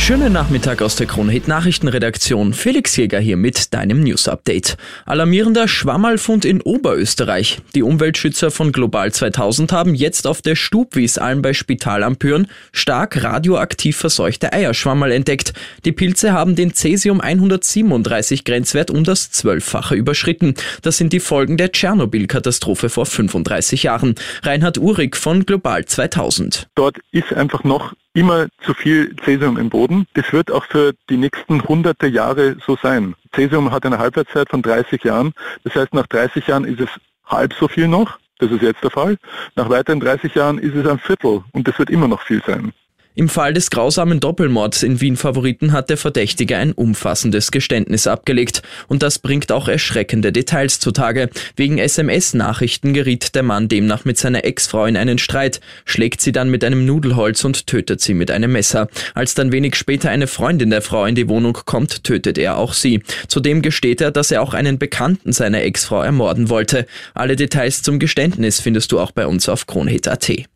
Schönen Nachmittag aus der Kronhit Nachrichtenredaktion. Felix Jäger hier mit deinem News Update. Alarmierender Schwammerlfund in Oberösterreich. Die Umweltschützer von Global 2000 haben jetzt auf der Stubwiesalm bei Spital am Püren stark radioaktiv verseuchte Eierschwammerl entdeckt. Die Pilze haben den Cäsium 137 Grenzwert um das Zwölffache überschritten. Das sind die Folgen der Tschernobyl-Katastrophe vor 35 Jahren. Reinhard Uhrig von Global 2000. Dort ist einfach noch immer zu viel Cäsium im Boden. Das wird auch für die nächsten hunderte Jahre so sein. Cäsium hat eine Halbwertszeit von 30 Jahren. Das heißt, nach 30 Jahren ist es halb so viel noch. Das ist jetzt der Fall. Nach weiteren 30 Jahren ist es ein Viertel und das wird immer noch viel sein. Im Fall des grausamen Doppelmords in Wien Favoriten hat der Verdächtige ein umfassendes Geständnis abgelegt. Und das bringt auch erschreckende Details zutage. Wegen SMS-Nachrichten geriet der Mann demnach mit seiner Ex-Frau in einen Streit, schlägt sie dann mit einem Nudelholz und tötet sie mit einem Messer. Als dann wenig später eine Freundin der Frau in die Wohnung kommt, tötet er auch sie. Zudem gesteht er, dass er auch einen Bekannten seiner Ex-Frau ermorden wollte. Alle Details zum Geständnis findest du auch bei uns auf kronhit.at.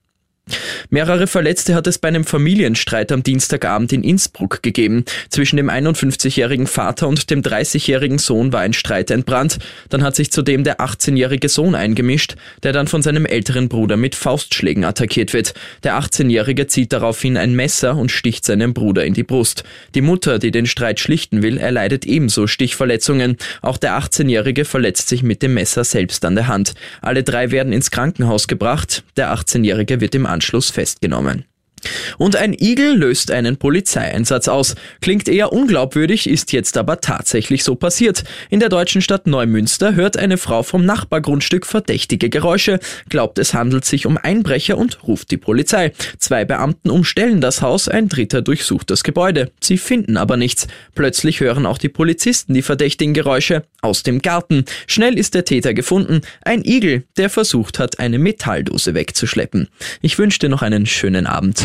Mehrere Verletzte hat es bei einem Familienstreit am Dienstagabend in Innsbruck gegeben. Zwischen dem 51-jährigen Vater und dem 30-jährigen Sohn war ein Streit entbrannt. Dann hat sich zudem der 18-jährige Sohn eingemischt, der dann von seinem älteren Bruder mit Faustschlägen attackiert wird. Der 18-jährige zieht daraufhin ein Messer und sticht seinem Bruder in die Brust. Die Mutter, die den Streit schlichten will, erleidet ebenso Stichverletzungen. Auch der 18-jährige verletzt sich mit dem Messer selbst an der Hand. Alle drei werden ins Krankenhaus gebracht. Der 18-jährige wird im Anschluss festgenommen. Und ein Igel löst einen Polizeieinsatz aus. Klingt eher unglaubwürdig, ist jetzt aber tatsächlich so passiert. In der deutschen Stadt Neumünster hört eine Frau vom Nachbargrundstück verdächtige Geräusche, glaubt es handelt sich um Einbrecher und ruft die Polizei. Zwei Beamten umstellen das Haus, ein dritter durchsucht das Gebäude. Sie finden aber nichts. Plötzlich hören auch die Polizisten die verdächtigen Geräusche aus dem Garten. Schnell ist der Täter gefunden, ein Igel, der versucht hat, eine Metalldose wegzuschleppen. Ich wünsche dir noch einen schönen Abend.